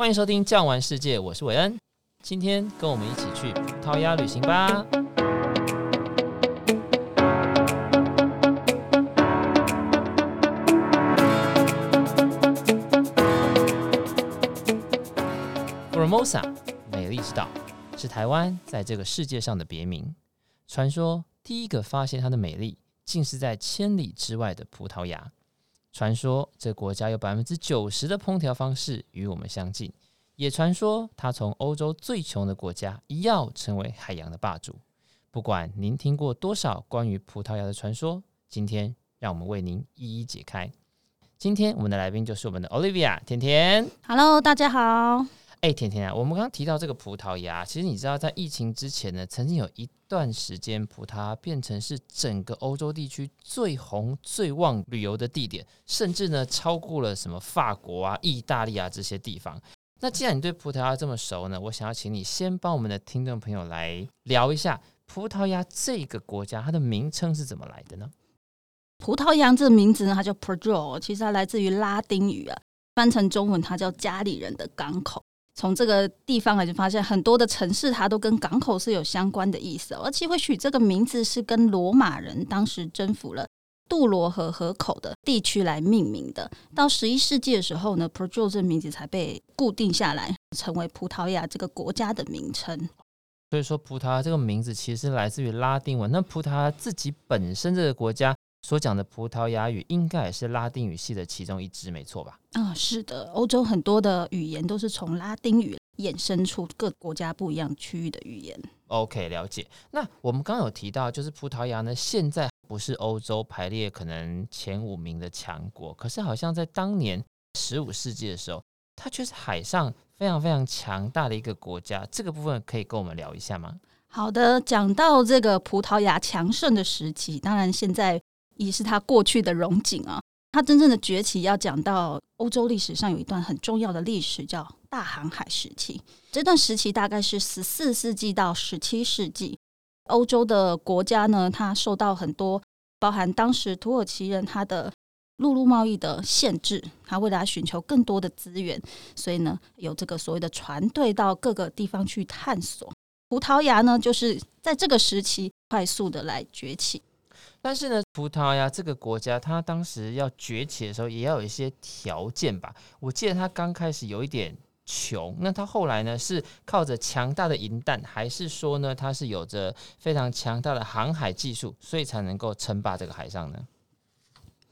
欢迎收听《酱玩世界》，我是韦恩。今天跟我们一起去葡萄牙旅行吧。Formosa，美丽之岛，是台湾在这个世界上的别名。传说第一个发现它的美丽，竟是在千里之外的葡萄牙。传说这国家有百分之九十的烹调方式与我们相近，也传说它从欧洲最穷的国家一跃成为海洋的霸主。不管您听过多少关于葡萄牙的传说，今天让我们为您一一解开。今天我们的来宾就是我们的 Olivia 甜甜。Hello，大家好。哎，甜甜啊，我们刚刚提到这个葡萄牙，其实你知道，在疫情之前呢，曾经有一段时间，葡萄牙变成是整个欧洲地区最红、最旺旅游的地点，甚至呢，超过了什么法国啊、意大利啊这些地方。那既然你对葡萄牙这么熟呢，我想要请你先帮我们的听众朋友来聊一下葡萄牙这个国家，它的名称是怎么来的呢？葡萄牙这个名字呢，它叫 Porto，其实它来自于拉丁语啊，翻成中文它叫家里人的港口。从这个地方来就发现很多的城市，它都跟港口是有相关的意思，而且会取这个名字是跟罗马人当时征服了杜罗河河口的地区来命名的。到十一世纪的时候呢，Porto 这名字才被固定下来，成为葡萄牙这个国家的名称。所以说，葡萄牙这个名字其实来自于拉丁文。那葡萄牙自己本身这个国家。所讲的葡萄牙语应该也是拉丁语系的其中一支，没错吧？啊、哦，是的，欧洲很多的语言都是从拉丁语衍生出各国家不一样区域的语言。OK，了解。那我们刚刚有提到，就是葡萄牙呢，现在不是欧洲排列可能前五名的强国，可是好像在当年十五世纪的时候，它却是海上非常非常强大的一个国家。这个部分可以跟我们聊一下吗？好的，讲到这个葡萄牙强盛的时期，当然现在。也是他过去的荣景啊，他真正的崛起要讲到欧洲历史上有一段很重要的历史，叫大航海时期。这段时期大概是十四世纪到十七世纪，欧洲的国家呢，它受到很多包含当时土耳其人他的陆路贸易的限制，他为了寻求更多的资源，所以呢，有这个所谓的船队到各个地方去探索。葡萄牙呢，就是在这个时期快速的来崛起。但是呢，葡萄牙这个国家，它当时要崛起的时候，也要有一些条件吧。我记得它刚开始有一点穷，那它后来呢，是靠着强大的银弹，还是说呢，它是有着非常强大的航海技术，所以才能够称霸这个海上呢？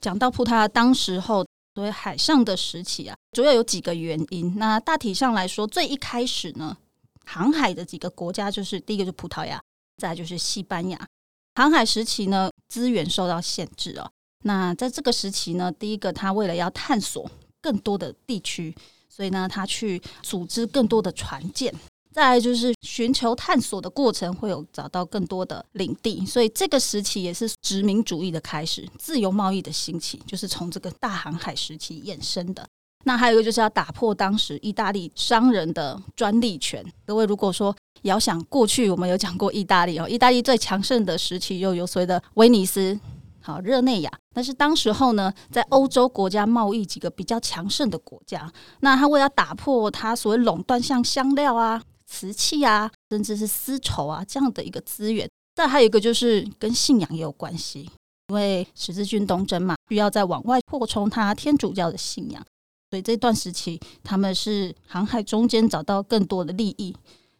讲到葡萄牙当时候作为海上的时期啊，主要有几个原因。那大体上来说，最一开始呢，航海的几个国家就是第一个是葡萄牙，再就是西班牙。航海时期呢，资源受到限制哦。那在这个时期呢，第一个他为了要探索更多的地区，所以呢，他去组织更多的船舰。再来就是寻求探索的过程，会有找到更多的领地。所以这个时期也是殖民主义的开始，自由贸易的兴起，就是从这个大航海时期衍生的。那还有一个就是要打破当时意大利商人的专利权。各位如果说，遥想过去，我们有讲过意大利哦，意大利最强盛的时期又有所谓的威尼斯、好热内亚。但是当时候呢，在欧洲国家贸易几个比较强盛的国家，那他为了打破他所谓垄断，像香料啊、瓷器啊，甚至是丝绸啊这样的一个资源。再还有一个就是跟信仰也有关系，因为十字军东征嘛，需要再往外扩充他天主教的信仰，所以这段时期他们是航海中间找到更多的利益。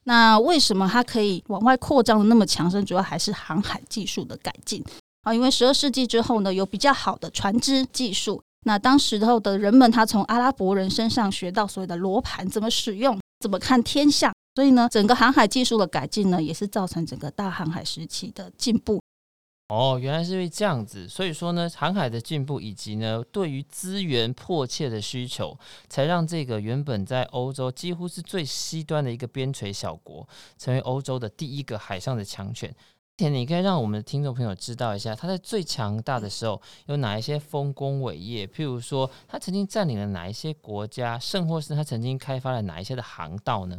那为什么它可以往外扩张的那么强盛？主要还是航海技术的改进啊。因为十二世纪之后呢，有比较好的船只技术。那当时候的人们，他从阿拉伯人身上学到所谓的罗盘怎么使用，怎么看天象。所以呢，整个航海技术的改进呢，也是造成整个大航海时期的进步。哦，原来是因为这样子，所以说呢，航海的进步以及呢，对于资源迫切的需求，才让这个原本在欧洲几乎是最西端的一个边陲小国，成为欧洲的第一个海上的强权。甜，你可以让我们的听众朋友知道一下，他在最强大的时候有哪一些丰功伟业？譬如说，他曾经占领了哪一些国家，甚或是他曾经开发了哪一些的航道呢？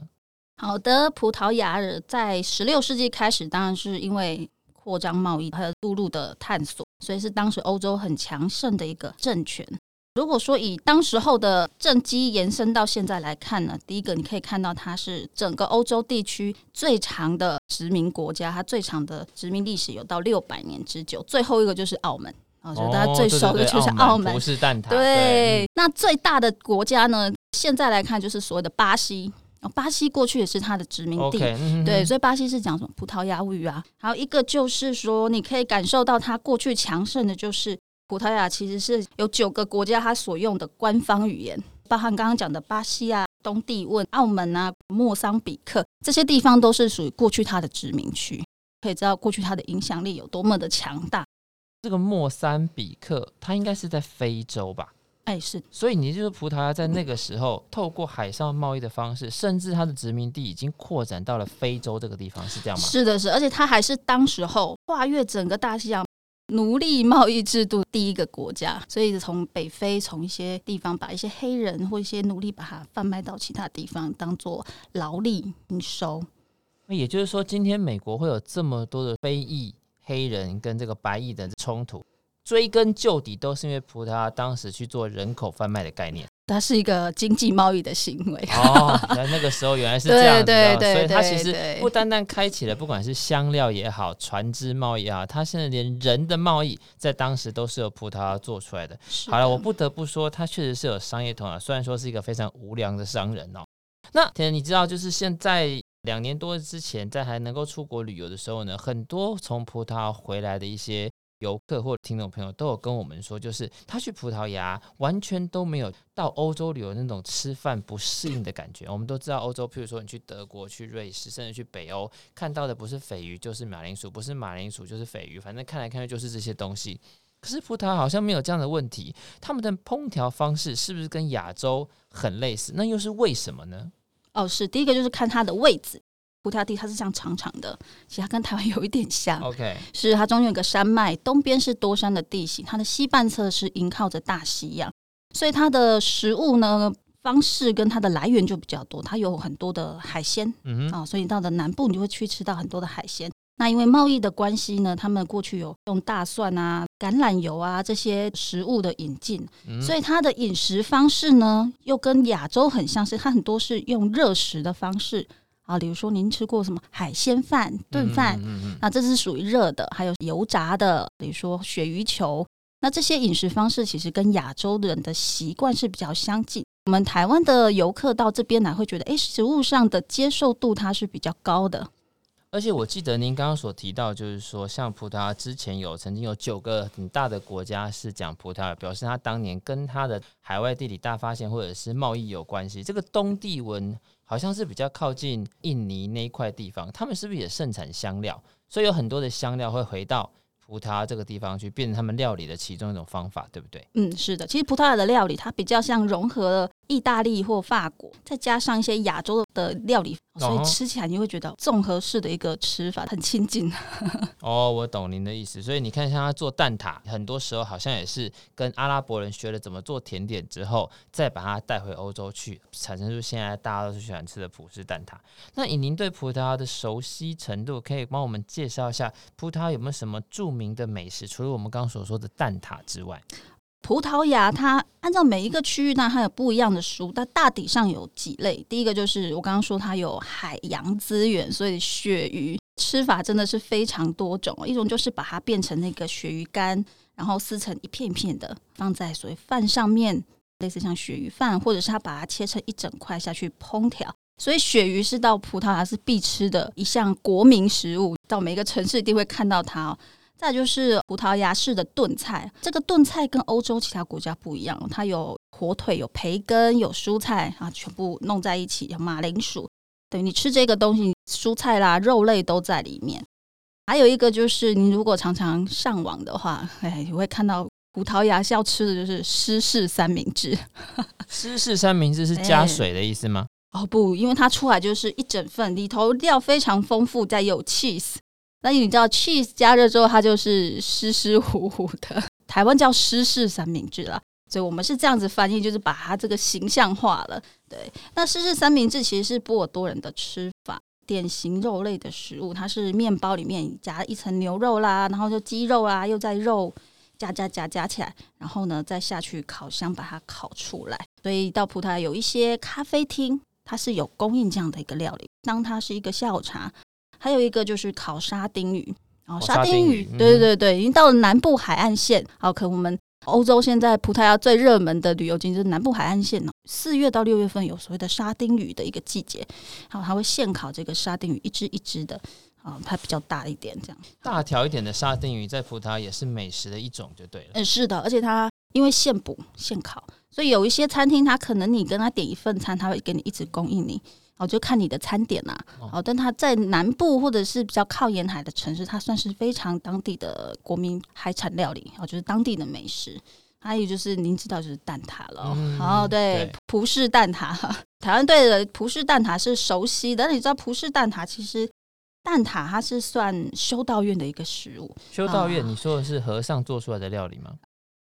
好的，葡萄牙在十六世纪开始，当然是因为。扩张贸易还有陆路的探索，所以是当时欧洲很强盛的一个政权。如果说以当时候的政绩延伸到现在来看呢，第一个你可以看到它是整个欧洲地区最长的殖民国家，它最长的殖民历史有到六百年之久。最后一个就是澳门，我觉得大家最熟的就是澳门，不是蛋挞。对，那最大的国家呢，现在来看就是所谓的巴西。巴西过去也是它的殖民地，okay, 嗯、对，所以巴西是讲什么葡萄牙语啊。还有一个就是说，你可以感受到它过去强盛的，就是。葡萄牙其实是有九个国家，它所用的官方语言，包含刚刚讲的巴西啊、东帝汶、澳门啊、莫桑比克这些地方，都是属于过去它的殖民区。可以知道过去它的影响力有多么的强大。这个莫桑比克，它应该是在非洲吧？哎，是。所以你就是葡萄牙在那个时候透过海上贸易的方式，甚至它的殖民地已经扩展到了非洲这个地方，是这样吗？是的，是。而且它还是当时候跨越整个大西洋。奴隶贸易制度第一个国家，所以从北非从一些地方把一些黑人或一些奴隶把它贩卖到其他地方，当做劳力营收。那也就是说，今天美国会有这么多的非裔黑人跟这个白裔的冲突，追根究底都是因为葡萄牙当时去做人口贩卖的概念。它是一个经济贸易的行为哦，那那个时候原来是这样子，对对对，所以它其实不单单开启了不管是香料也好，船只贸易也好，它现在连人的贸易在当时都是由葡萄牙做出来的。好了，我不得不说，他确实是有商业头脑，虽然说是一个非常无良的商人哦。那天你知道，就是现在两年多之前，在还能够出国旅游的时候呢，很多从葡萄牙回来的一些。游客或听众朋友都有跟我们说，就是他去葡萄牙完全都没有到欧洲旅游那种吃饭不适应的感觉。我们都知道欧洲，譬如说你去德国、去瑞士，甚至去北欧，看到的不是鲱鱼就是马铃薯，不是马铃薯就是鲱鱼，反正看来看去就是这些东西。可是葡萄牙好像没有这样的问题，他们的烹调方式是不是跟亚洲很类似？那又是为什么呢？哦，是第一个就是看它的位置。葡萄牙地它是这样长长的，其实它跟台湾有一点像。OK，是它中间有个山脉，东边是多山的地形，它的西半侧是迎靠着大西洋，所以它的食物呢方式跟它的来源就比较多。它有很多的海鲜，嗯哼，啊，所以到了南部你就会去吃到很多的海鲜。那因为贸易的关系呢，他们过去有用大蒜啊、橄榄油啊这些食物的引进，嗯、所以它的饮食方式呢又跟亚洲很像是，它很多是用热食的方式。啊，比如说您吃过什么海鲜饭、炖饭，嗯嗯嗯、那这是属于热的；还有油炸的，比如说鳕鱼球。那这些饮食方式其实跟亚洲人的习惯是比较相近。我们台湾的游客到这边来会觉得，哎，食物上的接受度它是比较高的。而且我记得您刚刚所提到，就是说像葡萄牙之前有曾经有九个很大的国家是讲葡萄牙，表示他当年跟他的海外地理大发现或者是贸易有关系。这个东帝汶。好像是比较靠近印尼那一块地方，他们是不是也盛产香料？所以有很多的香料会回到葡萄牙这个地方去，变成他们料理的其中一种方法，对不对？嗯，是的。其实葡萄牙的料理它比较像融合了意大利或法国，再加上一些亚洲的料理。所以吃起来你会觉得综合式的一个吃法很亲近。哦，我懂您的意思。所以你看，像他做蛋挞，很多时候好像也是跟阿拉伯人学了怎么做甜点之后，再把它带回欧洲去，产生出现在大家都是喜欢吃的葡式蛋挞。那以您对葡萄牙的熟悉程度，可以帮我们介绍一下葡萄牙有没有什么著名的美食？除了我们刚刚所说的蛋挞之外。葡萄牙它按照每一个区域呢，它有不一样的食物，但大体上有几类。第一个就是我刚刚说它有海洋资源，所以鳕鱼吃法真的是非常多种。一种就是把它变成那个鳕鱼干，然后撕成一片一片的，放在所谓饭上面，类似像鳕鱼饭，或者是它把它切成一整块下去烹调。所以鳕鱼是到葡萄牙是必吃的一项国民食物，到每一个城市一定会看到它哦。再就是葡萄牙式的炖菜，这个炖菜跟欧洲其他国家不一样，它有火腿、有培根、有蔬菜啊，全部弄在一起，有马铃薯。对，你吃这个东西，蔬菜啦、肉类都在里面。还有一个就是，你如果常常上网的话，哎，你会看到葡萄牙是要吃的就是湿式三明治。湿式三明治是加水的意思吗？哦不，因为它出来就是一整份，里头料非常丰富，再有 cheese。那你知道 cheese 加热之后，它就是湿湿糊糊的。台湾叫湿式三明治啦，所以我们是这样子翻译，就是把它这个形象化了。对，那湿式三明治其实是波尔多人的吃法，典型肉类的食物，它是面包里面夹一层牛肉啦，然后就鸡肉啦，又在肉夹夹夹夹起来，然后呢再下去烤箱把它烤出来。所以到葡萄牙有一些咖啡厅，它是有供应这样的一个料理，当它是一个下午茶。还有一个就是烤沙丁鱼，然后沙丁鱼，对对对对，已经到了南部海岸线。好，可我们欧洲现在葡萄牙最热门的旅游景点就是南部海岸线哦。四月到六月份有所谓的沙丁鱼的一个季节，然后它会现烤这个沙丁鱼，一只一只的。啊，它比较大一点，这样大条一点的沙丁鱼在葡萄牙也是美食的一种，就对了。嗯，是的，而且它因为现捕现烤，所以有一些餐厅，它可能你跟他点一份餐，他会给你一直供应你。哦，就看你的餐点啦。哦，但它在南部或者是比较靠沿海的城市，它算是非常当地的国民海产料理，哦，就是当地的美食。还有就是您知道就是蛋挞了，嗯、哦，对，对葡式蛋挞，台湾对的葡式蛋挞是熟悉的。但你知道葡式蛋挞其实？蛋挞它是算修道院的一个食物。修道院，你说的是和尚做出来的料理吗？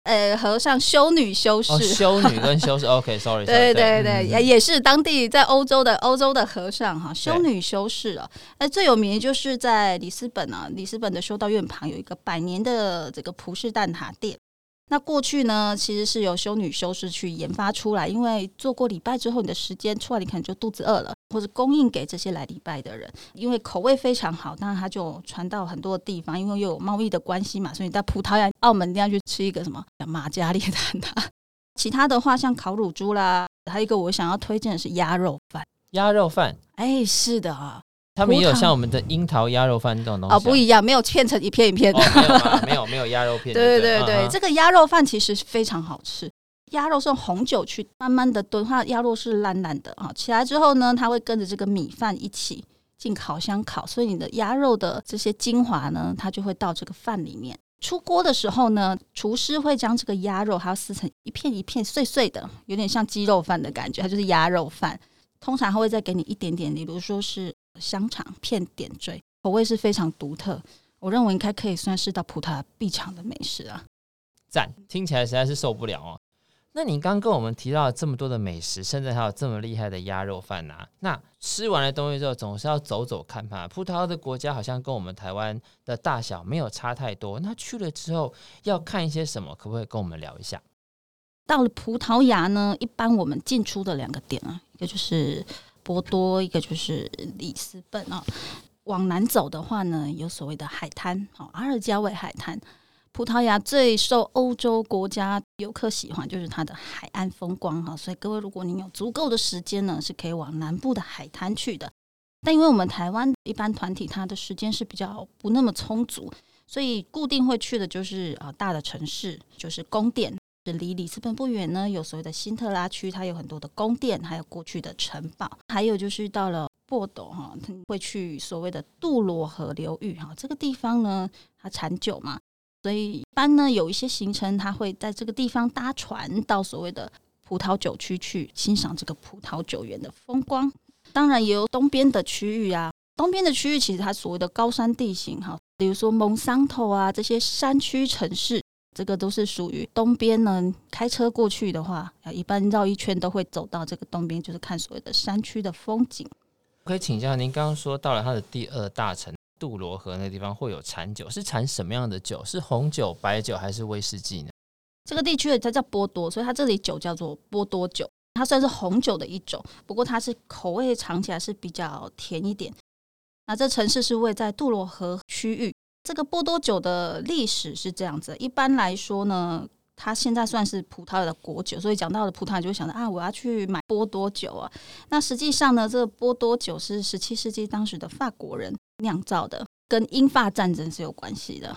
呃，和尚、修女、修士、哦，修女跟修士。OK，Sorry，对对对，也、嗯、也是当地在欧洲的欧洲的和尚哈，修女、修士啊。那最有名的就是在里斯本啊，里斯本的修道院旁有一个百年的这个葡式蛋挞店。那过去呢，其实是由修女修士去研发出来，因为做过礼拜之后，你的时间出来，你可能就肚子饿了，或者供应给这些来礼拜的人，因为口味非常好，当然它就传到很多地方，因为又有贸易的关系嘛，所以在葡萄牙、澳门一定要去吃一个什么玛嘉烈蛋挞。其他的话，像烤乳猪啦，还有一个我想要推荐的是鸭肉饭。鸭肉饭，哎，是的啊。他们也有像我们的樱桃鸭肉饭这种东西、啊、哦，不一样，没有片成一片一片的，哦、没有没有鸭肉片。对对对，这个鸭肉饭其实非常好吃。鸭肉是用红酒去慢慢的炖，它鸭肉是烂烂的啊。起来之后呢，它会跟着这个米饭一起进烤箱烤，所以你的鸭肉的这些精华呢，它就会到这个饭里面。出锅的时候呢，厨师会将这个鸭肉还要撕成一片一片碎碎的，有点像鸡肉饭的感觉，它就是鸭肉饭。通常他会再给你一点点，比如说是。香肠片点缀，口味是非常独特。我认为应该可以算是到葡萄牙必尝的美食啊！赞，听起来实在是受不了哦。那你刚跟我们提到了这么多的美食，甚至还有这么厉害的鸭肉饭啊！那吃完了东西之后，总是要走走看看。葡萄牙的国家好像跟我们台湾的大小没有差太多。那去了之后要看一些什么？可不可以跟我们聊一下？到了葡萄牙呢，一般我们进出的两个点啊，一个就是。波多，一个就是里斯本啊。往南走的话呢，有所谓的海滩，好，阿尔加韦海滩。葡萄牙最受欧洲国家游客喜欢，就是它的海岸风光哈。所以各位，如果您有足够的时间呢，是可以往南部的海滩去的。但因为我们台湾一般团体，它的时间是比较不那么充足，所以固定会去的就是啊大的城市，就是宫殿。离里斯本不远呢，有所谓的辛特拉区，它有很多的宫殿，还有过去的城堡，还有就是到了波多哈，会去所谓的杜罗河流域哈，这个地方呢，它产酒嘛，所以一般呢有一些行程，它会在这个地方搭船到所谓的葡萄酒区去欣赏这个葡萄酒园的风光。当然也有东边的区域啊，东边的区域其实它所谓的高山地形哈，比如说蒙桑托啊这些山区城市。这个都是属于东边呢。开车过去的话，啊一般绕一圈都会走到这个东边，就是看所谓的山区的风景。可以请教您，刚刚说到了它的第二大城杜罗河那个地方会有产酒，是产什么样的酒？是红酒、白酒还是威士忌呢？这个地区它叫波多，所以它这里酒叫做波多酒，它算是红酒的一种，不过它是口味尝起来是比较甜一点。那这城市是位在杜罗河区域。这个波多酒的历史是这样子，一般来说呢，它现在算是葡萄牙的国酒，所以讲到了葡萄牙就会想到啊，我要去买波多酒啊。那实际上呢，这个波多酒是十七世纪当时的法国人酿造的，跟英法战争是有关系的。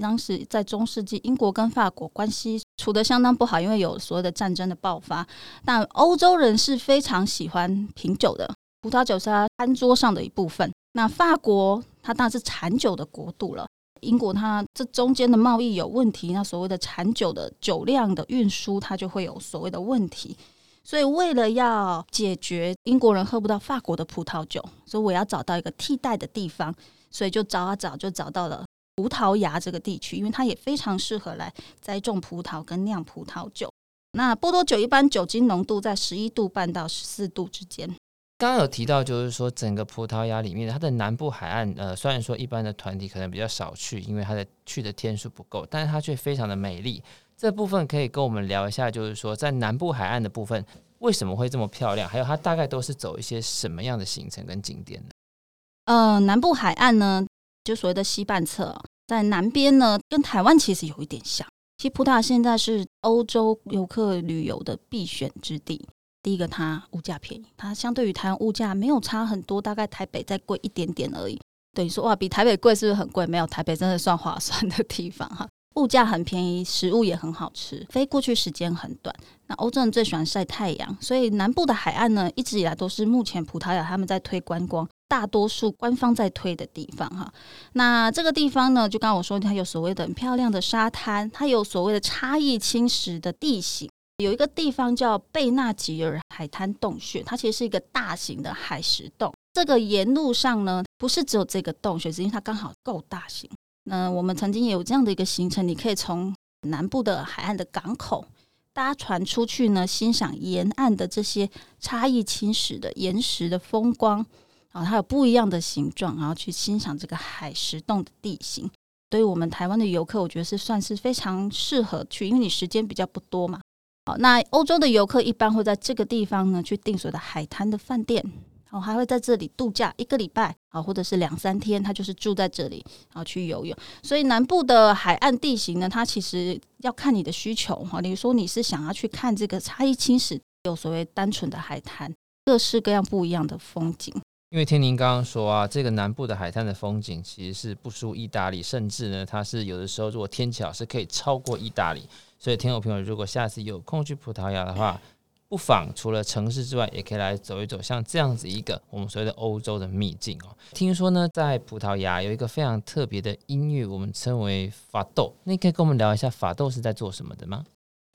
当时在中世纪，英国跟法国关系处得相当不好，因为有所谓的战争的爆发。但欧洲人是非常喜欢品酒的，葡萄酒是他餐桌上的一部分。那法国它当然是产酒的国度了，英国它这中间的贸易有问题，那所谓的产酒的酒量的运输，它就会有所谓的问题。所以为了要解决英国人喝不到法国的葡萄酒，所以我要找到一个替代的地方，所以就找啊找，就找到了葡萄牙这个地区，因为它也非常适合来栽种葡萄跟酿葡萄酒。那波多酒一般酒精浓度在十一度半到十四度之间。刚刚有提到，就是说整个葡萄牙里面，它的南部海岸，呃，虽然说一般的团体可能比较少去，因为它的去的天数不够，但是它却非常的美丽。这部分可以跟我们聊一下，就是说在南部海岸的部分为什么会这么漂亮？还有它大概都是走一些什么样的行程跟景点呢？呃，南部海岸呢，就所谓的西半侧，在南边呢，跟台湾其实有一点像。其实葡萄牙现在是欧洲游客旅游的必选之地。第一个，它物价便宜，它相对于台湾物价没有差很多，大概台北再贵一点点而已。等于说哇，比台北贵是不是很贵？没有，台北真的算划算的地方哈，物价很便宜，食物也很好吃，飞过去时间很短。那欧洲人最喜欢晒太阳，所以南部的海岸呢，一直以来都是目前葡萄牙他们在推观光，大多数官方在推的地方哈。那这个地方呢，就刚刚我说，它有所谓的很漂亮的沙滩，它有所谓的差异侵蚀的地形。有一个地方叫贝纳吉尔海滩洞穴，它其实是一个大型的海蚀洞。这个沿路上呢，不是只有这个洞穴，是因为它刚好够大型。那我们曾经也有这样的一个行程，你可以从南部的海岸的港口搭船出去呢，欣赏沿岸的这些差异侵蚀的岩石的风光啊，它有不一样的形状，然后去欣赏这个海蚀洞的地形。对于我们台湾的游客，我觉得是算是非常适合去，因为你时间比较不多嘛。好，那欧洲的游客一般会在这个地方呢，去订所的海滩的饭店，然后还会在这里度假一个礼拜啊，或者是两三天，他就是住在这里，然后去游泳。所以南部的海岸地形呢，它其实要看你的需求哈。比如说你是想要去看这个差异侵蚀，有所谓单纯的海滩，各式各样不一样的风景。因为听您刚刚说啊，这个南部的海滩的风景其实是不输意大利，甚至呢，它是有的时候如果天气好是可以超过意大利。所以，听众朋友，如果下次有空去葡萄牙的话，不妨除了城市之外，也可以来走一走，像这样子一个我们所谓的欧洲的秘境哦。听说呢，在葡萄牙有一个非常特别的音乐，我们称为法斗。那你可以跟我们聊一下法斗是在做什么的吗？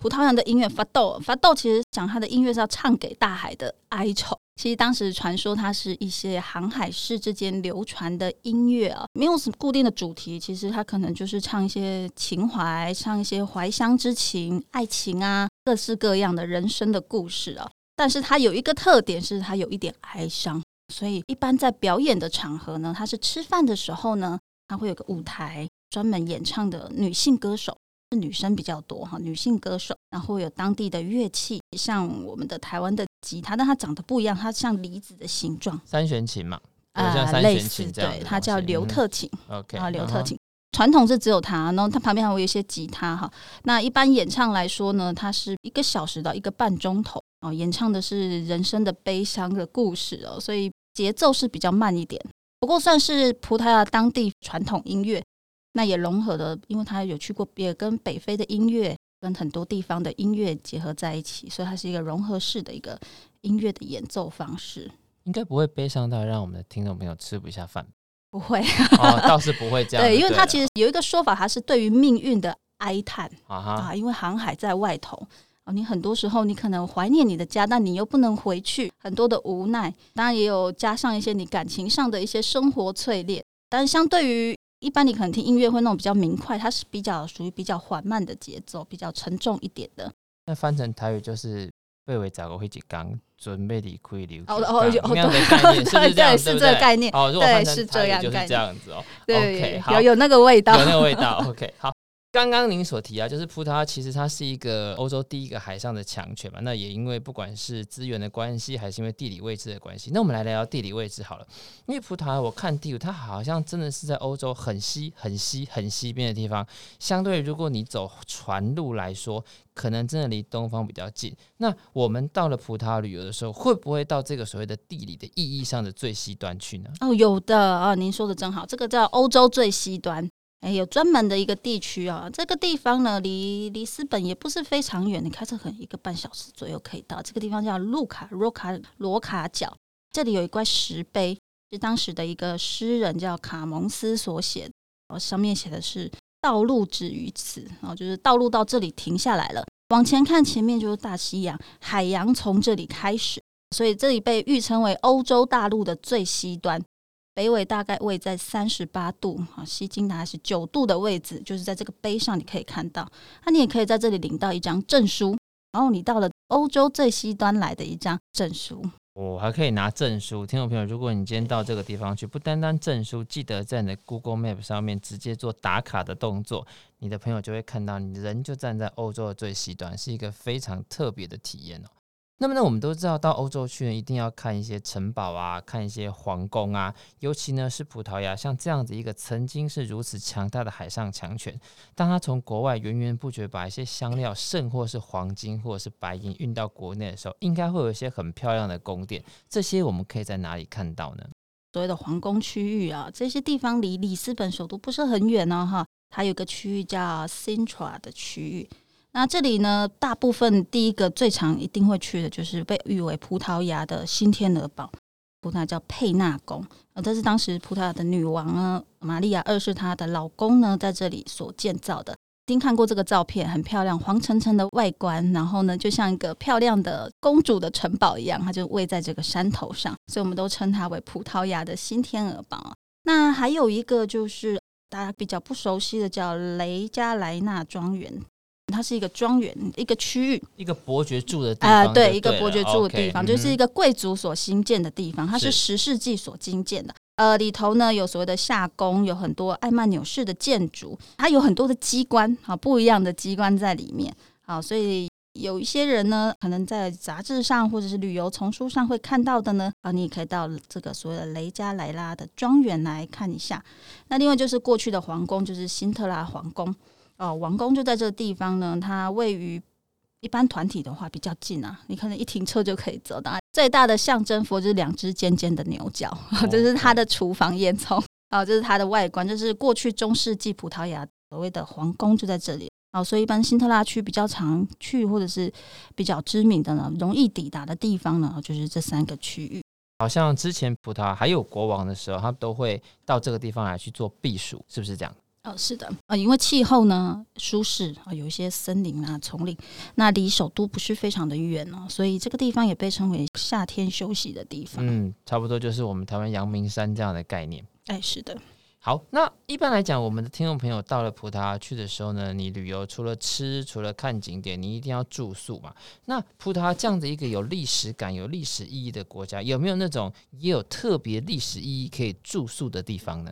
葡萄牙的音乐法斗，法豆其实讲他的音乐是要唱给大海的哀愁。其实当时传说它是一些航海士之间流传的音乐啊，没有什么固定的主题。其实它可能就是唱一些情怀，唱一些怀乡之情、爱情啊，各式各样的人生的故事啊。但是它有一个特点是它有一点哀伤，所以一般在表演的场合呢，它是吃饭的时候呢，它会有个舞台专门演唱的女性歌手。是女生比较多哈，女性歌手，然后有当地的乐器，像我们的台湾的吉他，但它长得不一样，它像梨子的形状，三弦琴嘛，啊、呃，类似，对，它叫刘特琴、嗯、，OK，啊，刘特琴，传统是只有它，然后它旁边还有一些吉他哈。那一般演唱来说呢，它是一个小时到一个半钟头哦，演唱的是人生的悲伤的故事哦，所以节奏是比较慢一点，不过算是葡萄牙当地传统音乐。那也融合了，因为他有去过，也跟北非的音乐跟很多地方的音乐结合在一起，所以它是一个融合式的一个音乐的演奏方式。应该不会悲伤到让我们的听众朋友吃不下饭，不会，哦，倒是不会这样。对，因为它其实有一个说法，它是对于命运的哀叹啊啊，因为航海在外头啊，你很多时候你可能怀念你的家，但你又不能回去，很多的无奈。当然也有加上一些你感情上的一些生活淬炼，但是相对于。一般你可能听音乐会那种比较明快，它是比较属于比较缓慢的节奏，比较沉重一点的。那翻成台语就是“被为找个会几刚准备离开流”。哦哦哦，对对对，是这个概念。哦，如果翻成台语就是这样子哦。对，有有那个味道，有那个味道。OK，好。刚刚您所提啊，就是葡萄牙其实它是一个欧洲第一个海上的强权嘛。那也因为不管是资源的关系，还是因为地理位置的关系，那我们来聊聊地理位置好了。因为葡萄牙，我看地图，它好像真的是在欧洲很西、很西、很西边的地方。相对如果你走船路来说，可能真的离东方比较近。那我们到了葡萄牙旅游的时候，会不会到这个所谓的地理的意义上的最西端去呢？哦，有的啊，您说的真好，这个叫欧洲最西端。哎，有专门的一个地区啊，这个地方呢，离里斯本也不是非常远，你开车可能一个半小时左右可以到。这个地方叫路卡罗卡罗卡角，这里有一块石碑，是当时的一个诗人叫卡蒙斯所写的，然后上面写的是“道路止于此”，然后就是道路到这里停下来了。往前看，前面就是大西洋，海洋从这里开始，所以这里被誉称为欧洲大陆的最西端。北纬大概位在三十八度，啊，西经大概是九度的位置，就是在这个碑上你可以看到。那你也可以在这里领到一张证书，然后你到了欧洲最西端来的一张证书。我、哦、还可以拿证书。听众朋友，如果你今天到这个地方去，不单单证书，记得在你的 Google Map 上面直接做打卡的动作，你的朋友就会看到你人就站在欧洲的最西端，是一个非常特别的体验哦。那么呢，我们都知道到欧洲去呢，一定要看一些城堡啊，看一些皇宫啊。尤其呢是葡萄牙，像这样子一个曾经是如此强大的海上强权，当他从国外源源不绝把一些香料，甚或是黄金或者是白银运到国内的时候，应该会有一些很漂亮的宫殿。这些我们可以在哪里看到呢？所谓的皇宫区域啊，这些地方离里斯本首都不是很远呢，哈。它有个区域叫 Sintra 的区域。那这里呢，大部分第一个最常一定会去的就是被誉为葡萄牙的新天鹅堡，葡萄牙叫佩纳宫，呃，这是当时葡萄牙的女王呢，玛丽亚二世她的老公呢，在这里所建造的。听看过这个照片，很漂亮，黄澄澄的外观，然后呢，就像一个漂亮的公主的城堡一样，它就位在这个山头上，所以我们都称它为葡萄牙的新天鹅堡。那还有一个就是大家比较不熟悉的，叫雷加莱纳庄园。它是一个庄园，一个区域，一个伯爵住的地方。啊，对，一个伯爵住的地方，就是一个贵族所兴建的地方。它是十世纪所兴建的。呃，里头呢有所谓的夏宫，有很多艾曼纽式的建筑，它有很多的机关，好不一样的机关在里面。好，所以有一些人呢，可能在杂志上或者是旅游丛书上会看到的呢，啊，你也可以到这个所谓的雷加莱拉的庄园来看一下。那另外就是过去的皇宫，就是辛特拉皇宫。哦，王宫就在这个地方呢。它位于一般团体的话比较近啊，你可能一停车就可以走到。最大的象征佛就是两只尖尖的牛角，这、哦、是它的厨房烟囱。哦，这是它的外观，就是过去中世纪葡萄牙所谓的皇宫就在这里。哦，所以一般辛特拉区比较常去或者是比较知名的呢，容易抵达的地方呢，就是这三个区域。好像之前葡萄牙还有国王的时候，他都会到这个地方来去做避暑，是不是这样？哦，是的，啊，因为气候呢舒适啊，有一些森林啊、丛林，那离首都不是非常的远哦，所以这个地方也被称为夏天休息的地方。嗯，差不多就是我们台湾阳明山这样的概念。哎，是的。好，那一般来讲，我们的听众朋友到了葡萄牙去的时候呢，你旅游除了吃，除了看景点，你一定要住宿嘛。那葡萄牙这样的一个有历史感、有历史意义的国家，有没有那种也有特别历史意义可以住宿的地方呢？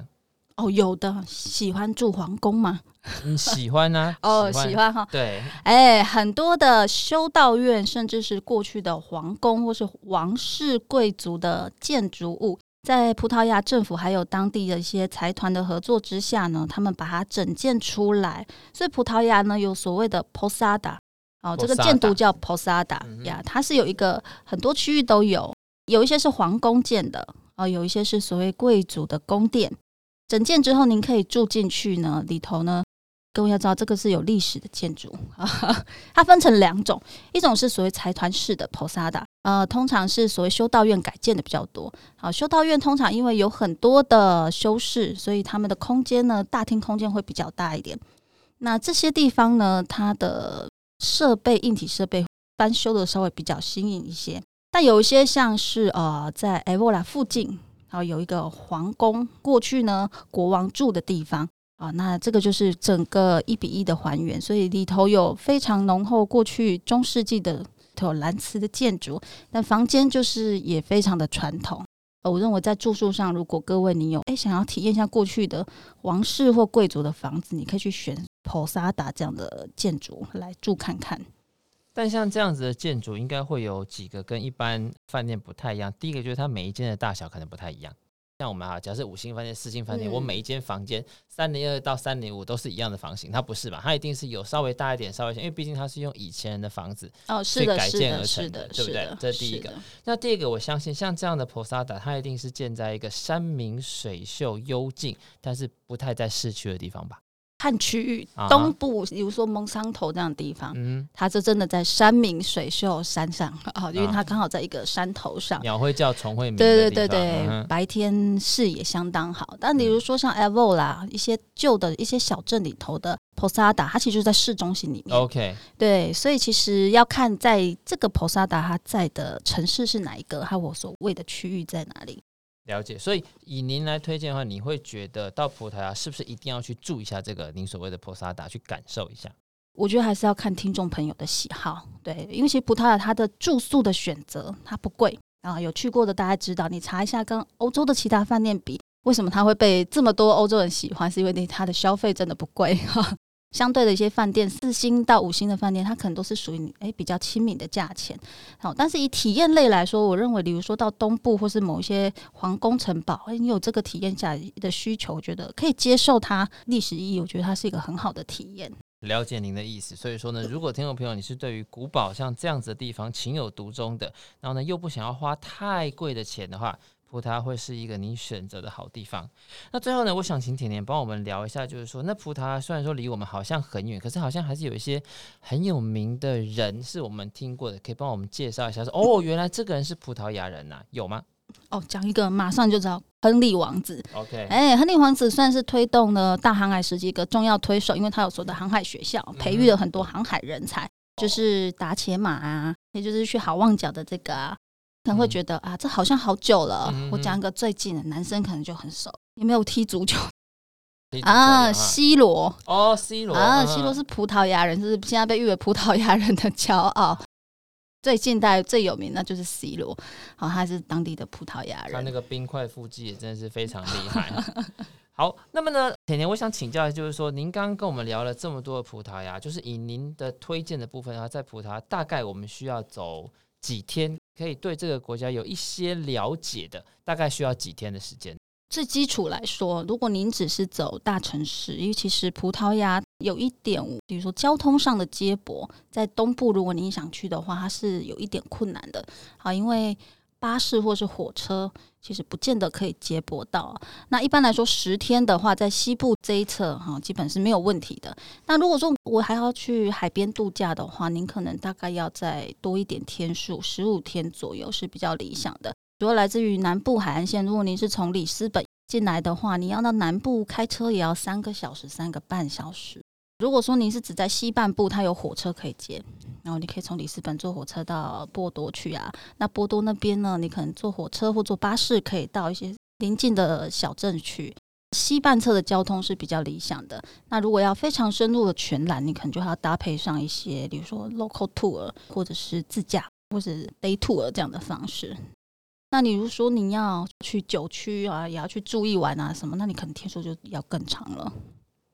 哦，有的喜欢住皇宫吗？你喜欢呢、啊？哦，喜欢哈。对，哎，很多的修道院，甚至是过去的皇宫或是王室贵族的建筑物，在葡萄牙政府还有当地的一些财团的合作之下呢，他们把它整建出来。所以葡萄牙呢，有所谓的 Posada 哦，这个建筑叫 Posada 呀，它是有一个很多区域都有，有一些是皇宫建的哦，有一些是所谓贵族的宫殿。整建之后，您可以住进去呢。里头呢，各位要知道，这个是有历史的建筑啊。它分成两种，一种是所谓财团式的 posada，呃，通常是所谓修道院改建的比较多。好，修道院通常因为有很多的修士，所以他们的空间呢，大厅空间会比较大一点。那这些地方呢，它的设备、硬体设备翻修的稍微比较新颖一些。但有一些像是呃，在 Evora 附近。然后有一个皇宫，过去呢国王住的地方啊，那这个就是整个一比一的还原，所以里头有非常浓厚过去中世纪的有蓝瓷的建筑，但房间就是也非常的传统。我认为在住宿上，如果各位你有诶想要体验一下过去的王室或贵族的房子，你可以去选 Posada 这样的建筑来住看看。但像这样子的建筑，应该会有几个跟一般饭店不太一样。第一个就是它每一间的大小可能不太一样。像我们啊，假设五星饭店、四星饭店，嗯、我每一间房间三零二到三零五都是一样的房型，它不是吧？它一定是有稍微大一点、稍微小，因为毕竟它是用以前人的房子哦，是的，改建而成的，对不对？这是第一个。那第二个，我相信像这样的 Posada，它一定是建在一个山明水秀、幽静，但是不太在市区的地方吧？看区域，东部，比如说蒙桑头这样的地方，嗯，它就真的在山明水秀山上啊，因为它刚好在一个山头上，鸟会叫虫会鸣，对对对对，嗯、白天视野相当好。但比如说像 Evora 一些旧的一些小镇里头的 Posada，它其实就在市中心里面。OK，对，所以其实要看在这个 Posada 它在的城市是哪一个，还有我所谓的区域在哪里。了解，所以以您来推荐的话，你会觉得到葡萄牙是不是一定要去住一下这个您所谓的波萨达去感受一下？我觉得还是要看听众朋友的喜好，对，因为其实葡萄牙它的住宿的选择它不贵，啊，有去过的大家知道，你查一下跟欧洲的其他饭店比，为什么它会被这么多欧洲人喜欢？是因为它的消费真的不贵哈。相对的一些饭店，四星到五星的饭店，它可能都是属于你诶比较亲民的价钱。好，但是以体验类来说，我认为，比如说到东部或是某一些皇宫城堡，诶，你有这个体验下的需求，我觉得可以接受它历史意义，我觉得它是一个很好的体验。了解您的意思，所以说呢，如果听众朋友你是对于古堡像这样子的地方情有独钟的，然后呢又不想要花太贵的钱的话。葡萄牙会是一个你选择的好地方。那最后呢，我想请甜甜帮我们聊一下，就是说，那葡萄牙虽然说离我们好像很远，可是好像还是有一些很有名的人是我们听过的，可以帮我们介绍一下说。说哦，原来这个人是葡萄牙人呐、啊，有吗？哦，讲一个马上就知道，亨利王子。OK，哎，亨利王子算是推动了大航海时期一个重要推手，因为他有所的航海学校，培育了很多航海人才，嗯、就是达伽马啊，也就是去好望角的这个啊。可能会觉得啊，这好像好久了。嗯、我讲一个最近的，男生可能就很熟。有没有踢足球？啊，C 罗哦，C 罗啊，C 罗是葡萄牙人，就是现在被誉为葡萄牙人的骄傲。最近代最有名的就是 C 罗，好、哦，他是当地的葡萄牙人。他那个冰块腹肌也真的是非常厉害。好，那么呢，甜甜，我想请教就是说，您刚刚跟我们聊了这么多的葡萄牙，就是以您的推荐的部分啊，在葡萄牙大概我们需要走几天？可以对这个国家有一些了解的，大概需要几天的时间？最基础来说，如果您只是走大城市，因为其实葡萄牙有一点，比如说交通上的接驳，在东部，如果您想去的话，它是有一点困难的。好，因为巴士或是火车其实不见得可以接驳到。那一般来说，十天的话，在西部这一侧哈，基本是没有问题的。那如果说我还要去海边度假的话，您可能大概要再多一点天数，十五天左右是比较理想的。主要来自于南部海岸线，如果您是从里斯本进来的话，你要到南部开车也要三个小时，三个半小时。如果说您是只在西半部，它有火车可以接，然后你可以从里斯本坐火车到波多去啊。那波多那边呢，你可能坐火车或坐巴士可以到一些邻近的小镇去。西半侧的交通是比较理想的。那如果要非常深入的全览，你可能就要搭配上一些，比如说 local tour 或者是自驾或者 day tour 这样的方式。那你如果说你要去酒区啊，也要去住一晚啊什么，那你可能天数就要更长了。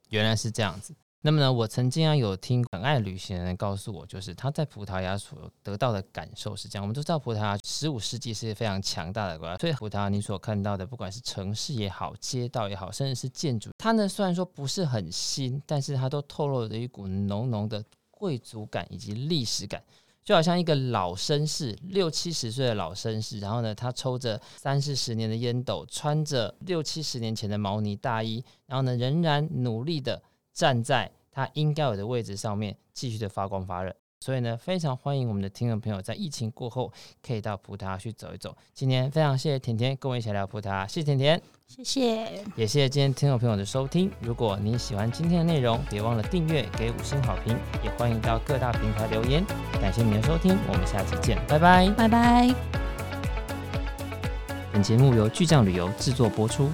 原来是这样子。那么呢，我曾经啊有听很爱旅行的人告诉我，就是他在葡萄牙所得到的感受是这样。我们都知道葡萄牙十五世纪是非常强大的国家，所以葡萄牙你所看到的，不管是城市也好，街道也好，甚至是建筑，它呢虽然说不是很新，但是它都透露着一股浓浓的贵族感以及历史感，就好像一个老绅士，六七十岁的老绅士，然后呢，他抽着三四十年的烟斗，穿着六七十年前的毛呢大衣，然后呢，仍然努力的。站在他应该有的位置上面，继续的发光发热。所以呢，非常欢迎我们的听众朋友在疫情过后可以到葡萄牙去走一走。今天非常谢谢甜甜跟我一起聊葡萄牙，谢谢甜甜，谢谢，也谢谢今天听众朋友的收听。如果您喜欢今天的内容，别忘了订阅、给五星好评，也欢迎到各大平台留言。感谢您的收听，我们下期见，拜拜，拜拜。本节目由巨匠旅游制作播出。